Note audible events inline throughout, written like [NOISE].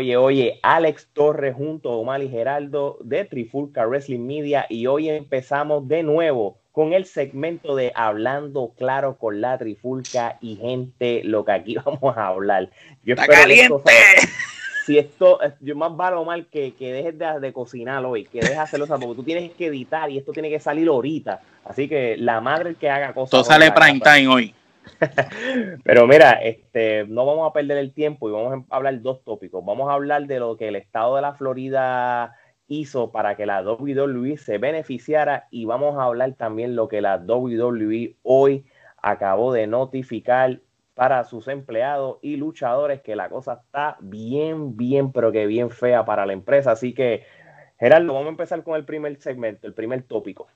Oye, oye, Alex Torres junto a Omar y Geraldo de Trifulca Wrestling Media y hoy empezamos de nuevo con el segmento de Hablando Claro con la Trifulca y gente, lo que aquí [LAUGHS] vamos a hablar. Yo ¡Está caliente! si esto, yo más vale o mal que, que dejes de, de, cocinar hoy, que dejes de hacerlo, porque tú tienes que editar y esto tiene que salir ahorita. Así que la madre que haga cosas. Todo sale prime time hoy. [LAUGHS] Pero mira, este, no vamos a perder el tiempo y vamos a hablar dos tópicos. Vamos a hablar de lo que el estado de la Florida hizo para que la WWE se beneficiara y vamos a hablar también lo que la WWE hoy acabó de notificar para sus empleados y luchadores que la cosa está bien, bien, pero que bien fea para la empresa. Así que, Gerardo, vamos a empezar con el primer segmento, el primer tópico.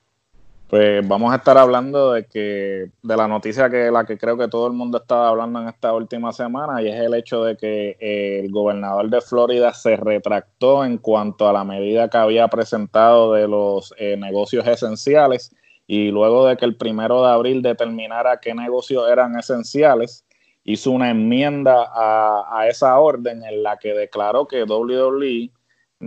Pues vamos a estar hablando de que de la noticia que la que creo que todo el mundo estaba hablando en esta última semana y es el hecho de que eh, el gobernador de Florida se retractó en cuanto a la medida que había presentado de los eh, negocios esenciales y luego de que el primero de abril determinara qué negocios eran esenciales hizo una enmienda a, a esa orden en la que declaró que WWE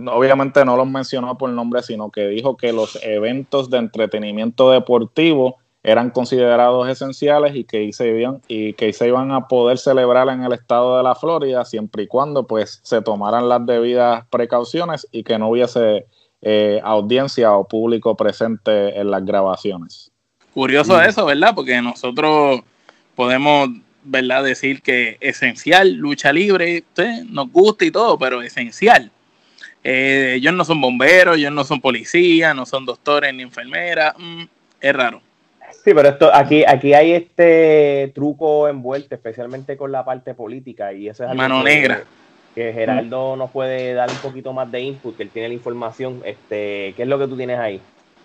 obviamente no los mencionó por nombre, sino que dijo que los eventos de entretenimiento deportivo eran considerados esenciales y que se iban, y que se iban a poder celebrar en el estado de la Florida siempre y cuando pues se tomaran las debidas precauciones y que no hubiese eh, audiencia o público presente en las grabaciones. Curioso eso, ¿verdad? Porque nosotros podemos ¿verdad? decir que esencial, lucha libre, nos gusta y todo, pero esencial eh, ellos no son bomberos, ellos no son policías, no son doctores ni enfermeras. Mm, es raro. Sí, pero esto aquí, aquí hay este truco envuelto, especialmente con la parte política, y eso es algo Mano negra. Que Geraldo nos puede dar un poquito más de input, que él tiene la información. Este, ¿Qué es lo que tú tienes ahí?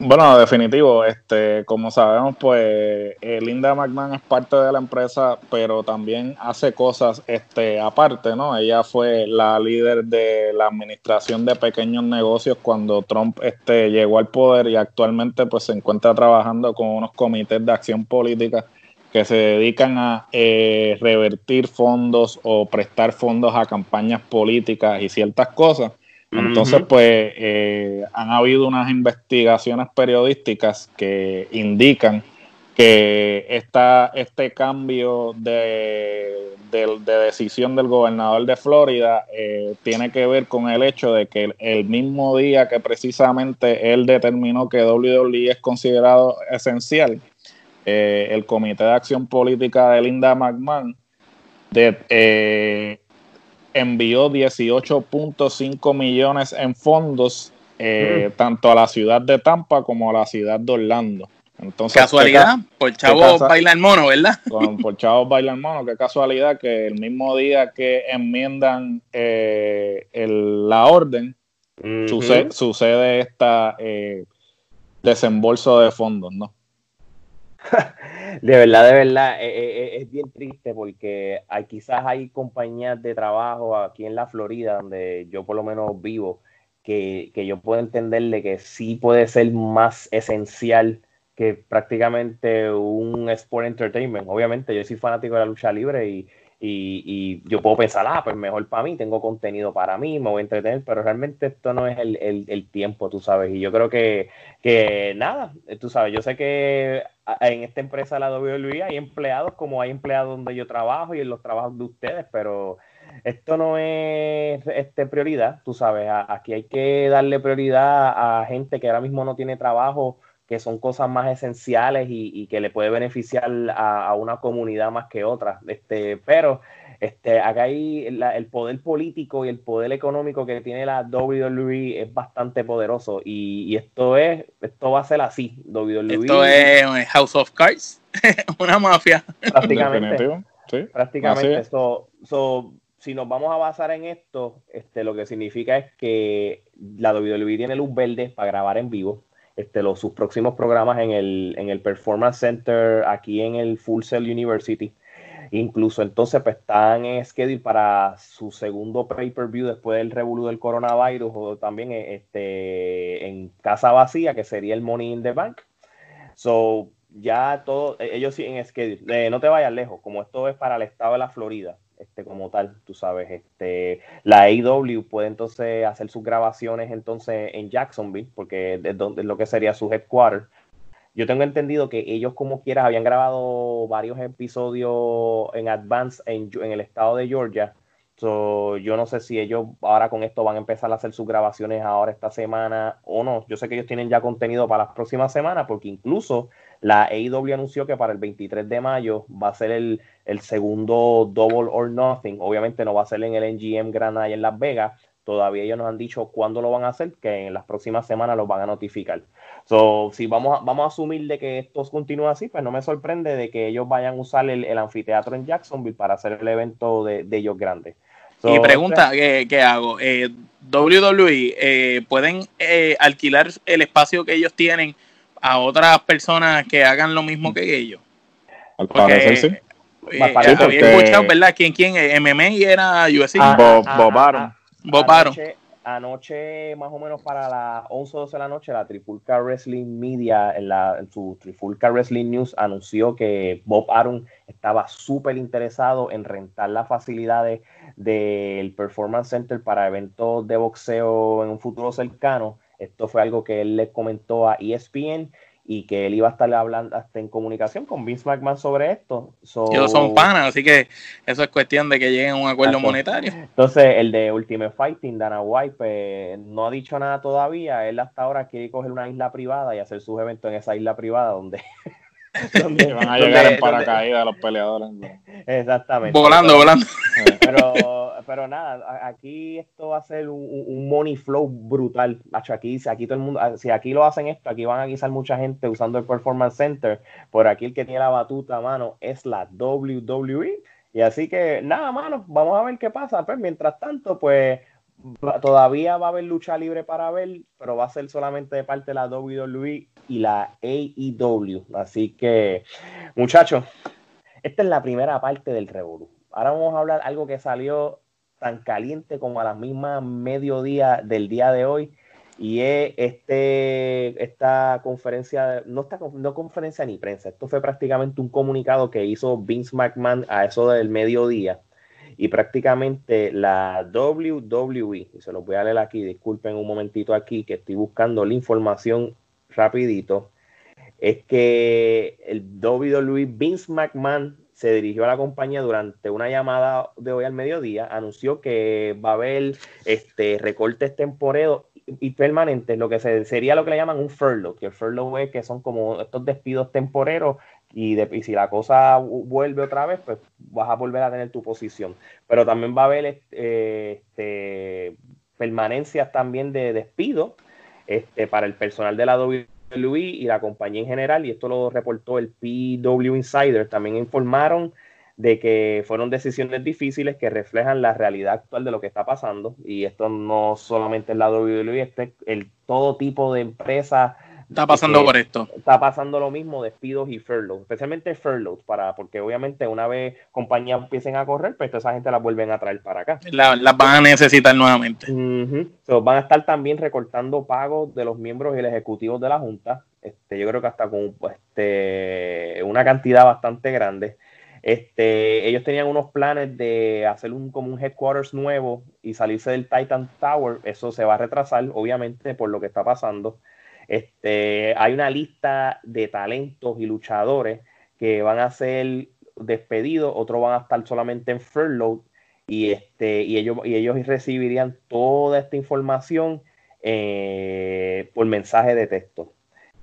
Bueno, definitivo, este, como sabemos, pues eh, Linda McMahon es parte de la empresa, pero también hace cosas este, aparte, ¿no? Ella fue la líder de la administración de pequeños negocios cuando Trump este, llegó al poder y actualmente pues se encuentra trabajando con unos comités de acción política que se dedican a eh, revertir fondos o prestar fondos a campañas políticas y ciertas cosas. Entonces, pues eh, han habido unas investigaciones periodísticas que indican que esta, este cambio de, decisión del gobernador de Florida eh, tiene que ver con el hecho de que el, mismo día que precisamente él determinó que WWE es considerado esencial, eh, el Comité de Acción Política de Linda McMahon de, envió 18.5 millones en fondos eh, mm. tanto a la ciudad de Tampa como a la ciudad de Orlando. Entonces, casualidad, [LAUGHS] por chavos bailan mono, ¿verdad? por chavos bailan mono, qué casualidad que el mismo día que enmiendan eh, la orden, sucede, sucede esta eh, desembolso de fondos, ¿no? [LAUGHS] de verdad, de verdad, eh, eh, eh, es, bien triste porque hay, quizás hay compañías de trabajo aquí en la Florida, donde yo por lo menos vivo, que, que yo puedo entenderle que sí puede ser más esencial que prácticamente un sport entertainment. Obviamente, yo soy fanático de la lucha libre y, y, yo puedo pensar, ah, pues mejor para mí, tengo contenido para mí, me voy a entretener, pero realmente esto no es el, el, tiempo, tú sabes. Y yo creo que, que, nada, tú sabes, yo sé que en esta empresa la WWE hay empleados como hay empleados donde yo trabajo y en los trabajos de ustedes, pero esto no es este, prioridad, tú sabes, aquí hay que darle prioridad a gente que ahora mismo no tiene trabajo que son cosas más esenciales y, que le puede beneficiar a, una comunidad más que otra. Este, pero este, acá hay el poder político y el poder económico que tiene la WWE es bastante poderoso y, esto es, esto va a ser así. WWE, esto es House of Cards, [LAUGHS] una mafia. Prácticamente. Prácticamente. si nos vamos a basar en esto, este, lo que significa es que la WWE tiene luz verde para grabar en vivo este, los, sus próximos programas en el, en el Performance Center aquí en el Full Sail University. Incluso entonces pues, están en schedule para su segundo pay-per-view después del revolú del coronavirus o también este, en casa vacía, que sería el Money in the Bank. So, ya todo, ellos siguen schedule. Eh, no te vayas lejos, como esto es para el estado de la Florida. Este, como tal, tú sabes. Este, la AEW puede entonces hacer sus grabaciones entonces en Jacksonville, porque es, donde, lo que sería su headquarter. Yo tengo entendido que ellos como quieras habían grabado varios episodios en advance en, en el estado de Georgia yo no sé si ellos ahora con esto van a empezar a hacer sus grabaciones ahora esta semana o no. Yo sé que ellos tienen ya contenido para las próximas semanas porque incluso la AEW anunció que para el 23 de mayo va a ser el, segundo Double or Nothing. Obviamente no va a ser en el NGM Granada y en Las Vegas. Todavía ellos nos han dicho cuándo lo van a hacer, que en las próximas semanas los van a notificar. So, si vamos a, vamos a asumir de que esto continúa así, pues no me sorprende de que ellos vayan a usar el, anfiteatro en Jacksonville para hacer el evento de, de ellos grandes y pregunta ¿qué, hago? Eh, WWE, eh, ¿pueden eh, alquilar el espacio que ellos tienen a otras personas que hagan lo mismo que ellos? Al parecer sí. Eh, había escuchado, ¿verdad? ¿Quién, quién? MMA era UFC. Ah, Bob, ah, Bob ah, Bob anoche, más o menos para las 11 o 12 de la noche, la Trifulca Wrestling Media, en, la, en su Trifulca Wrestling News, anunció que Bob Arum estaba súper interesado en rentar las facilidades del Performance Center para eventos de boxeo en un futuro cercano. Esto fue algo que él le comentó a ESPN y que él iba a estar hablando hasta en comunicación con Vince McMahon sobre esto. Ellos son panas, así que eso es cuestión de que lleguen a un acuerdo monetario. Entonces, el de Ultimate Fighting, Dana White, pues, no ha dicho nada todavía. Él hasta ahora quiere coger una isla privada y hacer sus eventos en esa isla privada donde [LAUGHS] donde, van a [LAUGHS] llegar en paracaídas los peleadores. Exactamente. Volando, volando. [LAUGHS] Pero, pero nada, aquí esto va a ser un, money flow brutal. Aquí, aquí todo el mundo, si aquí lo hacen esto, aquí van a guisar mucha gente usando el Performance Center. Por aquí el que tiene la batuta, mano, es la WWE. Y así que nada, mano, vamos a ver qué pasa. Pues mientras tanto, pues todavía va a haber lucha libre para ver, pero va a ser solamente de parte de la WWE y la AEW. Así que, muchachos, esta es la primera parte del Revolu. Ahora vamos a hablar algo que salió tan caliente como a las mismas mediodía del día de hoy. Y es este, esta conferencia, no, esta, no conferencia ni prensa, esto fue prácticamente un comunicado que hizo Vince McMahon a eso del mediodía, y prácticamente la WWE, y se los voy a leer aquí, disculpen un momentito aquí que estoy buscando la información rapidito, es que el WWE Vince McMahon se dirigió a la compañía durante una llamada de hoy al mediodía, anunció que va a haber este, recortes temporeros y permanentes, lo que sería lo que le llaman un furlough, que el furlough es que son como estos despidos temporeros y, de, si la cosa vuelve otra vez, pues vas a volver a tener tu posición. Pero también va a haber este, este permanencias también de despido este, para el personal de la WWE y la compañía en general, y esto lo reportó el PW Insider, también informaron de que fueron decisiones difíciles que reflejan la realidad actual de lo que está pasando, y esto no solamente es la WWE, este el todo tipo de empresas Está pasando por esto. Está pasando lo mismo, despidos y furloughs, especialmente furloughs, para, porque obviamente una vez compañías empiecen a correr, pues esa gente las vuelven a traer para acá. las van a necesitar nuevamente. van a estar también recortando pagos de los miembros y el ejecutivos de la Junta. Este, yo creo que hasta con este, una cantidad bastante grande. Este, ellos tenían unos planes de hacer un como un headquarters nuevo y salirse del Titan Tower. Eso se va a retrasar, obviamente, por lo que está pasando. Este, hay una lista de talentos y luchadores que van a ser despedidos, otros van a estar solamente en furlough y, este, y, ellos, recibirían toda esta información eh, por mensaje de texto.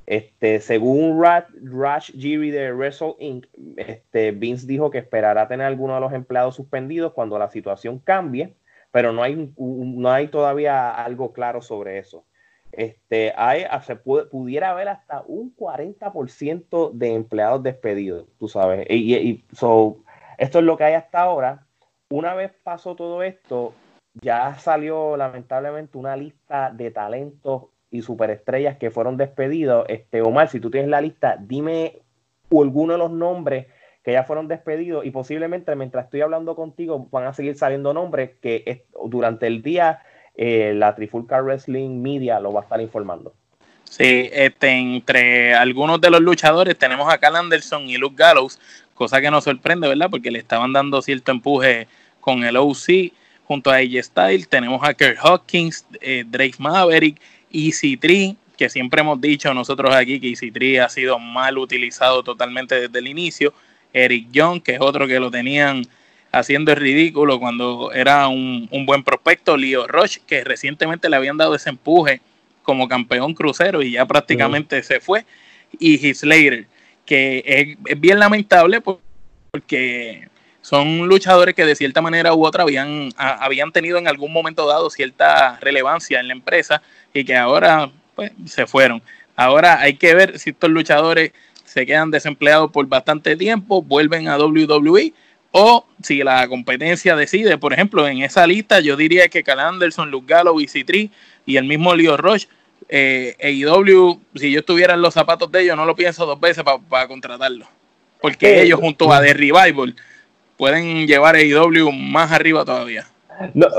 Este, según Rush Giri de Wrestle Inc., este, Vince dijo que esperará tener algunos de los empleados suspendidos cuando la situación cambie, pero no hay, no hay todavía algo claro sobre eso este, hay, ah, se pudiera haber hasta un 40% de empleados despedidos, tú sabes. Y, y esto es lo que hay hasta ahora. Una vez pasó todo esto, ya salió lamentablemente una lista de talentos y superestrellas que fueron despedidos. Este, Omar, si tú tienes la lista, dime alguno de los nombres que ya fueron despedidos y posiblemente mientras estoy hablando contigo van a seguir saliendo nombres que durante el día eh, la Trifulca Wrestling Media lo va a estar informando. Sí, este, entre algunos de los luchadores tenemos a Cal Anderson y Luke Gallows, cosa que nos sorprende, ¿verdad? Porque le estaban dando cierto empuje con el OC junto a AJ Styles. Tenemos a Kirk Hawkins, eh, Drake Maverick, Easy Tree, que siempre hemos dicho nosotros aquí que Easy Tree ha sido mal utilizado totalmente desde el inicio. Eric Young, que es otro que lo tenían haciendo el ridículo cuando era un, buen prospecto. Leo Roche, que recientemente le habían dado ese empuje como campeón crucero y ya prácticamente se fue. Y Slater, que es, bien lamentable porque son luchadores que de cierta manera u otra habían, habían tenido en algún momento dado cierta relevancia en la empresa y que ahora pues, se fueron. Ahora hay que ver si estos luchadores se quedan desempleados por bastante tiempo, vuelven a WWE o si la competencia decide, por ejemplo, en esa lista yo diría que Cal Anderson, Luke Gallo, Citri y el mismo Leo Roche, eh, AEW, si yo estuviera en los zapatos de ellos, no lo pienso dos veces para contratarlo. Porque ellos junto a The Revival pueden llevar AEW más arriba todavía.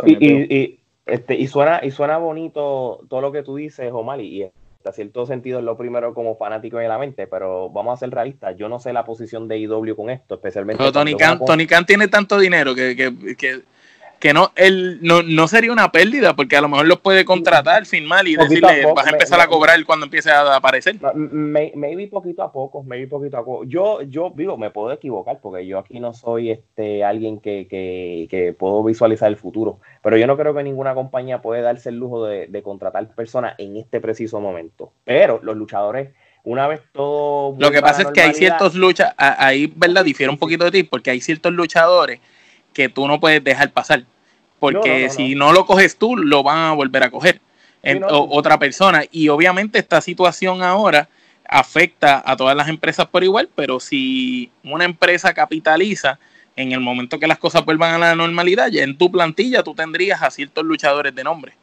y, este, y, suena, y suena bonito todo lo que tú dices, Omar, y, hasta cierto sentido es lo primero como fanático de la mente, pero vamos a ser realistas, yo no sé la posición de IW con esto, especialmente... Pero Tony Khan, Tony Khan tiene tanto dinero que, que, que que no, él, no, no sería una pérdida, porque a lo mejor los puede contratar, firmar y decirle, vas a empezar a cobrar cuando empiece a aparecer. maybe poquito a poco, maybe poquito a poco. Yo, yo digo, me puedo equivocar, porque yo aquí no soy este alguien que, que, que puedo visualizar el futuro, pero yo no creo que ninguna compañía puede darse el lujo de, de contratar personas en este preciso momento. Pero los luchadores una vez todo. Lo que pasa es que hay ciertos luchas, ahí, ¿verdad? Difiere un poquito de ti, porque hay ciertos luchadores que tú no puedes dejar pasar. Porque si no lo coges tú, lo van a volver a coger en, otra persona. Y obviamente esta situación ahora afecta a todas las empresas por igual, pero si una empresa capitaliza en el momento que las cosas vuelvan a la normalidad, ya en tu plantilla tú tendrías a ciertos luchadores de nombre.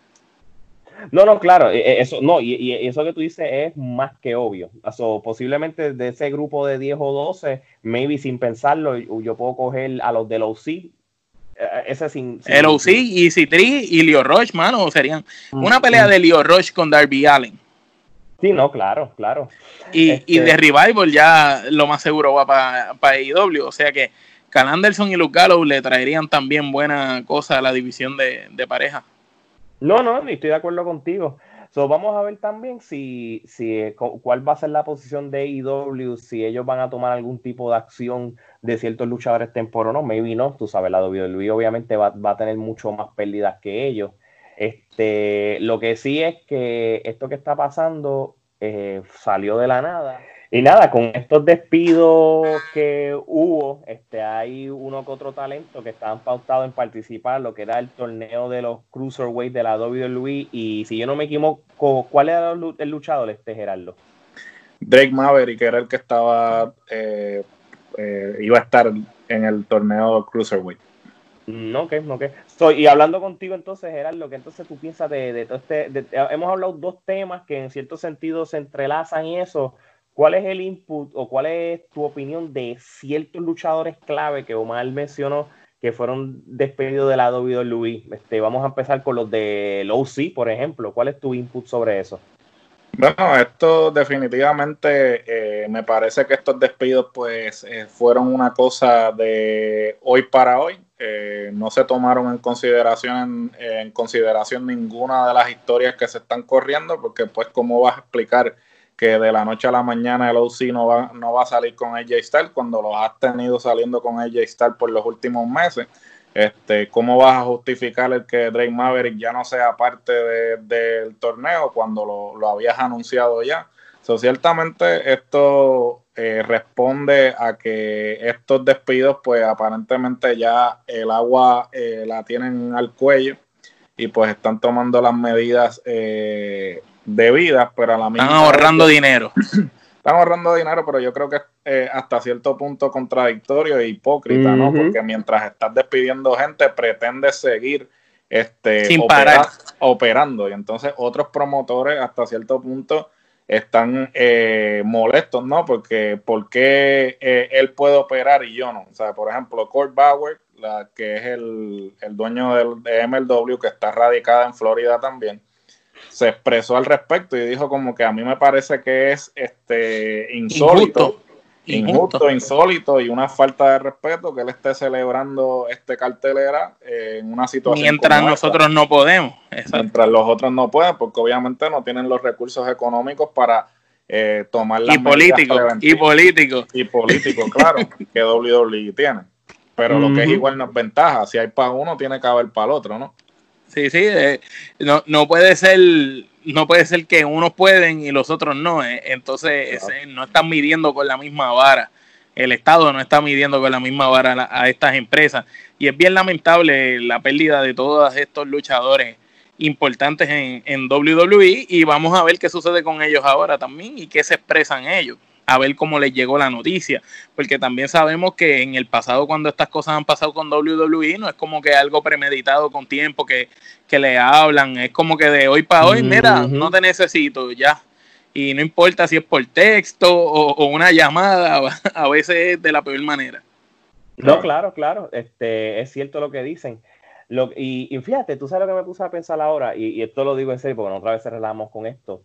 No, no, claro, e, e, eso no, y, eso que tú dices es más que obvio. posiblemente de ese grupo de 10 o 12, maybe sin pensarlo, yo puedo coger a los de los OC eh, ese sin, el OC, y Citri y Leo Roche, mano, serían una pelea de Leo Roche con Darby Allen. Sí, no, claro, claro. Y, y de este Revival ya lo más seguro va para pa AEW, o sea que Cal Anderson y Luke Gallows le traerían también buena cosa a la división de, de pareja. No, no, estoy de acuerdo contigo. So, vamos a ver también si, si cuál va a ser la posición de AEW, si ellos van a tomar algún tipo de acción de ciertos luchadores temporeros, no, maybe no, tú sabes, la WWE obviamente va, a tener mucho más pérdidas que ellos. Este, lo que sí es que esto que está pasando eh, salió de la nada. Y nada, con estos despidos que hubo, este, hay uno que otro talento que estaban pautados en participar, lo que era el torneo de los Cruiserweight de la WWE. Y si yo no me equivoco, ¿cuál era el luchador este, Gerardo? Drake Maverick, que era el que estaba eh, eh, iba a estar en el torneo Cruiserweight. No, que, no, que. y hablando contigo entonces, Gerardo, que entonces tú piensas de, todo este, hemos hablado dos temas que en cierto sentido se entrelazan y eso. ¿Cuál es el input o cuál es tu opinión de ciertos luchadores clave que Omar mencionó que fueron despedidos de la WWE? Este, vamos a empezar con los de OC, por ejemplo. ¿Cuál es tu input sobre eso? Bueno, esto definitivamente eh, me parece que estos despidos pues eh, fueron una cosa de hoy para hoy. Eh, no se tomaron en consideración en, consideración ninguna de las historias que se están corriendo porque pues cómo vas a explicar que de la noche a la mañana el OC no va, no va a salir con AJ Styles cuando los has tenido saliendo con AJ Styles por los últimos meses. Este, ¿Cómo vas a justificar el que Drake Maverick ya no sea parte del torneo cuando lo, habías anunciado ya? So, ciertamente esto eh, responde a que estos despidos, pues aparentemente ya el agua eh, la tienen al cuello y pues están tomando las medidas eh, debidas, pero a la misma Están ahorrando dinero. [CLEARS THROAT] están ahorrando dinero, pero yo creo que es eh, hasta cierto punto contradictorio e hipócrita, ¿no? Porque mientras estás despidiendo gente, pretendes seguir este, Sin parar. operando. Y entonces otros promotores hasta cierto punto están eh, molestos, ¿no? Porque ¿por qué eh, él puede operar y yo no? O sea, por ejemplo, Kurt Bauer, la, que es el, el dueño del, de MLW, que está radicada en Florida también, se expresó al respecto y dijo como que a mí me parece que es este insólito. injusto, insólito y una falta de respeto que él esté celebrando este cartelera en una situación. Mientras nosotros no podemos. Mientras los otros no pueden, porque obviamente no tienen los recursos económicos para eh, tomar las y políticos y políticos y políticos claro [LAUGHS] que WWE tiene pero lo que es igual no es ventaja si hay para uno tiene que haber para el otro no sí sí eh, no, no puede ser no puede ser que unos pueden y los otros no eh. entonces no están midiendo con la misma vara. El Estado no está midiendo con la misma vara a estas empresas. Y es bien lamentable la pérdida de todos estos luchadores importantes en, en WWE y vamos a ver qué sucede con ellos ahora también y qué se expresan ellos a ver cómo les llegó la noticia, porque también sabemos que en el pasado cuando estas cosas han pasado con WWE no es como que algo premeditado con tiempo que, que le hablan, es como que de hoy para hoy, mira, no te necesito ya. Y no importa si es por texto o, o una llamada, [LAUGHS] a veces es de la peor manera. No, claro, claro, este, es cierto lo que dicen. Lo, y, fíjate, tú sabes lo que me puse a pensar ahora, y, esto lo digo en serio porque otra vez relajamos con esto.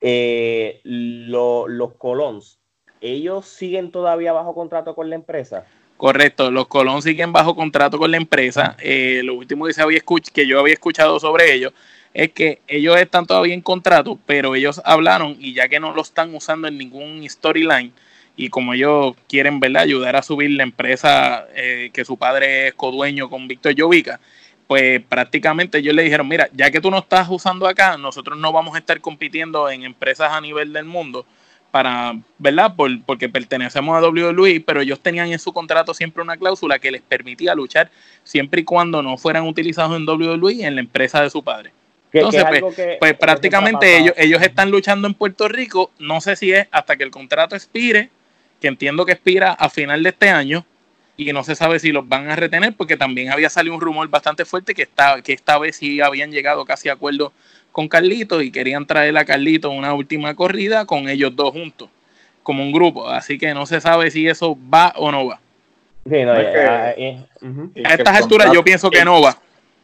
Eh, los Colons, ¿ellos siguen todavía bajo contrato con la empresa? Correcto, los Colons siguen bajo contrato con la empresa. Eh, lo último que, había yo había escuchado sobre ellos es que ellos están todavía en contrato, pero ellos hablaron y ya que no lo están usando en ningún storyline, y como ellos quieren ¿verdad? ayudar a subir la empresa eh, que su padre es codueño con Víctor Llovica, pues prácticamente ellos le dijeron, mira, ya que tú no estás usando acá, nosotros no vamos a estar compitiendo en empresas a nivel del mundo para, ¿verdad? Por, porque pertenecemos a WWE, pero ellos tenían en su contrato siempre una cláusula que les permitía luchar siempre y cuando no fueran utilizados en WWE en la empresa de su padre. Entonces, pues, pues prácticamente ellos, ellos están luchando en Puerto Rico, no sé si es hasta que el contrato expire que entiendo que expira a final de este año y no se sabe si los van a retener porque también había salido un rumor bastante fuerte que esta, que esta vez sí habían llegado casi a acuerdo con Carlito y querían traer a Carlito una última corrida con ellos dos juntos, como un grupo. Así que no se sabe si eso va o no va. a estas alturas yo pienso que no va.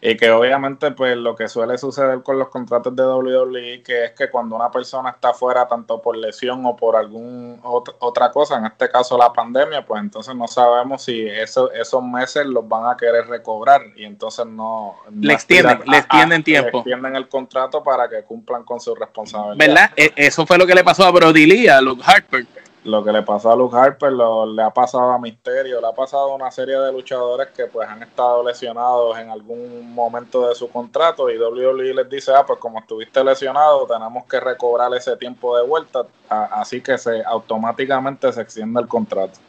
Y que obviamente, pues lo que suele suceder con los contratos de WWE, que es que cuando una persona está fuera, tanto por lesión o por algún otra cosa, en este caso la pandemia, pues entonces no sabemos si eso, esos meses los van a querer recobrar y entonces no. le extienden, le extienden tiempo. Le extienden el contrato para que cumplan con su responsabilidad. ¿Verdad? E, eso fue lo que le pasó a Brody Lee, a Luke Harper lo que le pasó a Luke Harper lo, le ha pasado a Misterio, le ha pasado a una serie de luchadores que pues han estado lesionados en algún momento de su contrato y WWE les dice, ah, pues como estuviste lesionado tenemos que recobrar ese tiempo de vuelta, así que se automáticamente se extiende el contrato.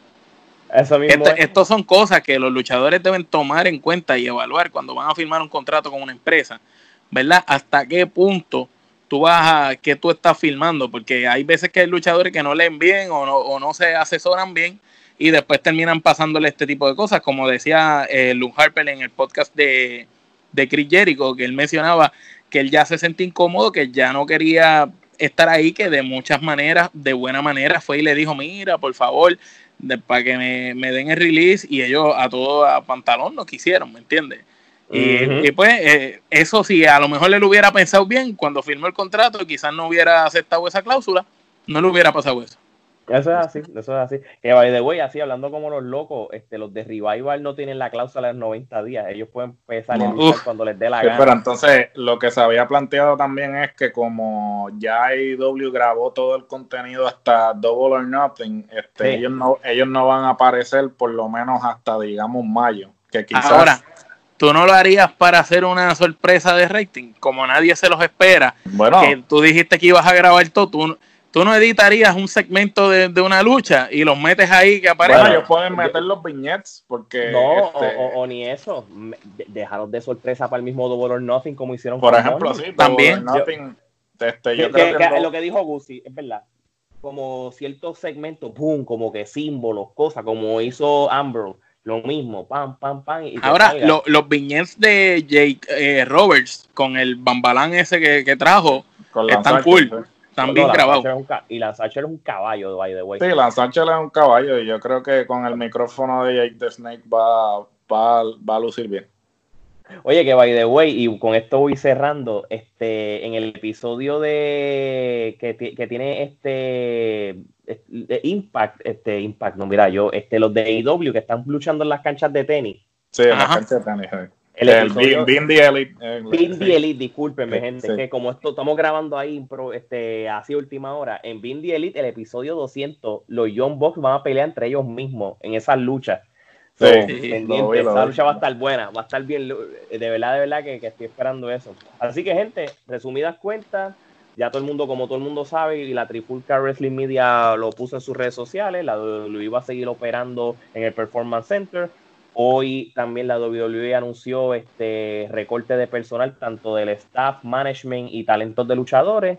Eso mismo Estos son cosas que los luchadores deben tomar en cuenta y evaluar cuando van a firmar un contrato con una empresa, ¿verdad? Hasta qué punto tú vas a que tú estás filmando, porque hay veces que hay luchadores que no leen bien o no, o no se asesoran bien y después terminan pasándole este tipo de cosas, como decía eh, Luke Harper en el podcast de, de Chris Jericho, que él mencionaba que él ya se sentía incómodo, que ya no quería estar ahí, que de muchas maneras, de buena manera, fue y le dijo, mira, por favor, para que me, me, den el release, y ellos a todo a pantalón no quisieron, ¿me entiendes? Y, pues eh, eso sí, a lo mejor le lo hubiera pensado bien cuando firmó el contrato, quizás no hubiera aceptado esa cláusula, no le hubiera pasado eso. Eso es así, eso es así. Que by the way, así hablando como los locos, este, los de Revival no tienen la cláusula de 90 días, ellos pueden empezar a cuando les dé la gana. Pero entonces, lo que se había planteado también es que como ya IW grabó todo el contenido hasta Double or Nothing, este, ellos, no, ellos no van a aparecer por lo menos hasta, digamos, mayo. Que quizás... Ahora, tú no lo harías para hacer una sorpresa de rating, como nadie se los espera. Bueno, que tú dijiste que ibas a grabar todo, tú, tú no editarías un segmento de, una lucha y los metes ahí que aparecen. Bueno, ellos pueden meter los viñetes porque. No, este, o, ni eso. Dejaros de sorpresa para el mismo Double or Nothing como hicieron Por ejemplo, sí, también. este, yo creo que, lo que dijo Guzzi es verdad. Como ciertos segmentos, boom, como que símbolos, cosas, como hizo Ambrose lo mismo, pam, pam, pam. Ahora, los viñetes de Jake eh, Roberts con el bambalán ese que, trajo están cool. Están bien grabados. Y Lance es un caballo, by the way. Sí, Lance es un caballo y yo creo que con el micrófono de Jake the Snake va, va, va a lucir bien. Oye, que by the way, y con esto voy cerrando, este, en el episodio de que, que tiene este Impact, este, Impact, no, mira, yo, este, los de AEW que están luchando en las canchas de tenis. Sí, en las canchas de tenis. El, el Bindi Elite. Bindi Elite, discúlpenme, gente, que como esto estamos grabando ahí este, así última hora, en Bindi Elite, el episodio 200, los Young Bucks van a pelear entre ellos mismos en esas luchas. Sí, esa lucha va a estar buena, va a estar bien, de verdad, de verdad que, que estoy esperando eso. Así que, gente, resumidas cuentas, ya todo el mundo, como todo el mundo sabe, y la Trifulca Wrestling Media lo puso en sus redes sociales, la lo iba a seguir operando en el Performance Center. Hoy también la WWE anunció este recorte de personal, tanto del staff, management y talentos de luchadores.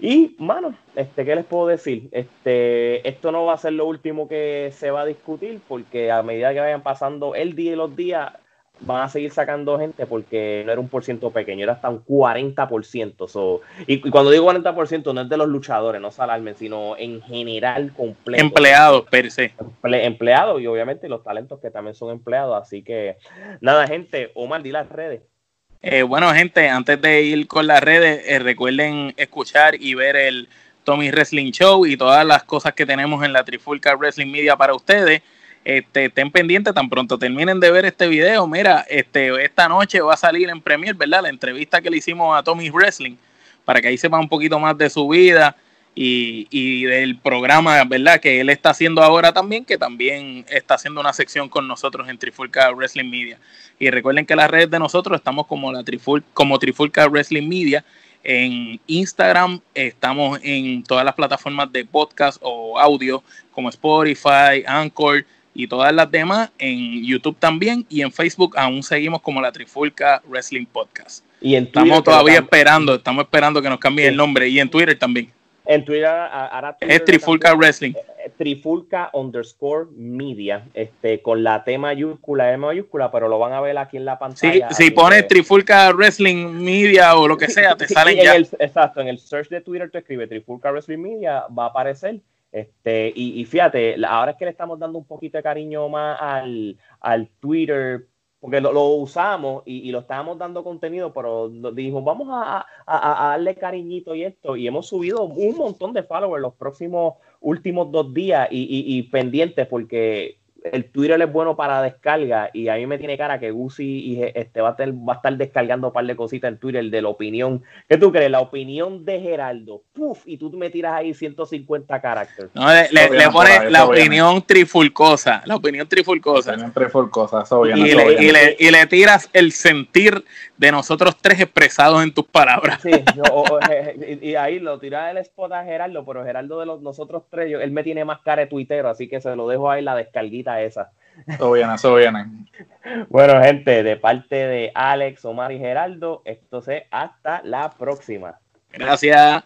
Y, mano, este, ¿qué les puedo decir? Este, esto no va a ser lo último que se va a discutir, porque a medida que vayan pasando el día y los días, van a seguir sacando gente porque no era un por ciento pequeño, era hasta un 40%. y, cuando digo 40%, no es de los luchadores, no se sino en general completo. Empleados per se. empleados y obviamente los talentos que también son empleados. Así que, nada, gente, Omar, di las redes. Eh, bueno, gente, antes de ir con las redes, eh, recuerden escuchar y ver el Tommy Wrestling Show y todas las cosas que tenemos en la Trifulca Wrestling Media para ustedes. Este, estén pendientes, tan pronto terminen de ver este video. Mira, este, esta noche va a salir en Premier, ¿verdad? La entrevista que le hicimos a Tommy Wrestling, para que ahí sepa un poquito más de su vida y, del programa, ¿verdad? Que él está haciendo ahora también, que también está haciendo una sección con nosotros en Trifulca Wrestling Media. Y recuerden que las redes de nosotros estamos como, la Triful como Trifulca Wrestling Media. En Instagram estamos en todas las plataformas de podcast o audio como Spotify, Anchor, y todas las demás en YouTube también y en Facebook aún seguimos como la Trifulca Wrestling Podcast. Y en estamos todavía esperando, estamos esperando que nos cambie el nombre y en Twitter también. En Twitter ahora es Trifulca Wrestling. Eh, eh, Trifulca underscore media, este, con la T mayúscula, M mayúscula, pero lo van a ver aquí en la pantalla. Sí, si pones Trifulca Wrestling Media o lo que sea, te [LAUGHS] salen ya. exacto, en el search de Twitter te escribe Trifulca Wrestling Media, va a aparecer este, y, fíjate, ahora es que le estamos dando un poquito de cariño más al, al Twitter, porque lo, usamos y, lo estábamos dando contenido, pero dijimos, vamos a, a, darle cariñito y esto, y hemos subido un montón de followers los próximos últimos dos días y, y pendientes, porque el Twitter es bueno para descarga y a mí me tiene cara que Gucci y este va a, estar, va a estar descargando un par de cositas en Twitter de la opinión. ¿Qué tú crees? La opinión de Geraldo. Puf, y tú me tiras ahí 150 caracteres. No, le, le, pones la opinión trifulcosa. La opinión trifulcosa. La opinión trifulcosa, y, le, y, le, y le tiras el sentir de nosotros tres expresados en tus palabras. Sí, y, ahí lo tiras el spot a Geraldo, pero Geraldo de los, nosotros tres, él me tiene más cara de tuitero, así que se lo dejo ahí la descarguita esa. Todo bien, eso viene. [LAUGHS] Bueno, gente, de parte de Alex, Omar y Geraldo, esto se hasta la próxima. Gracias.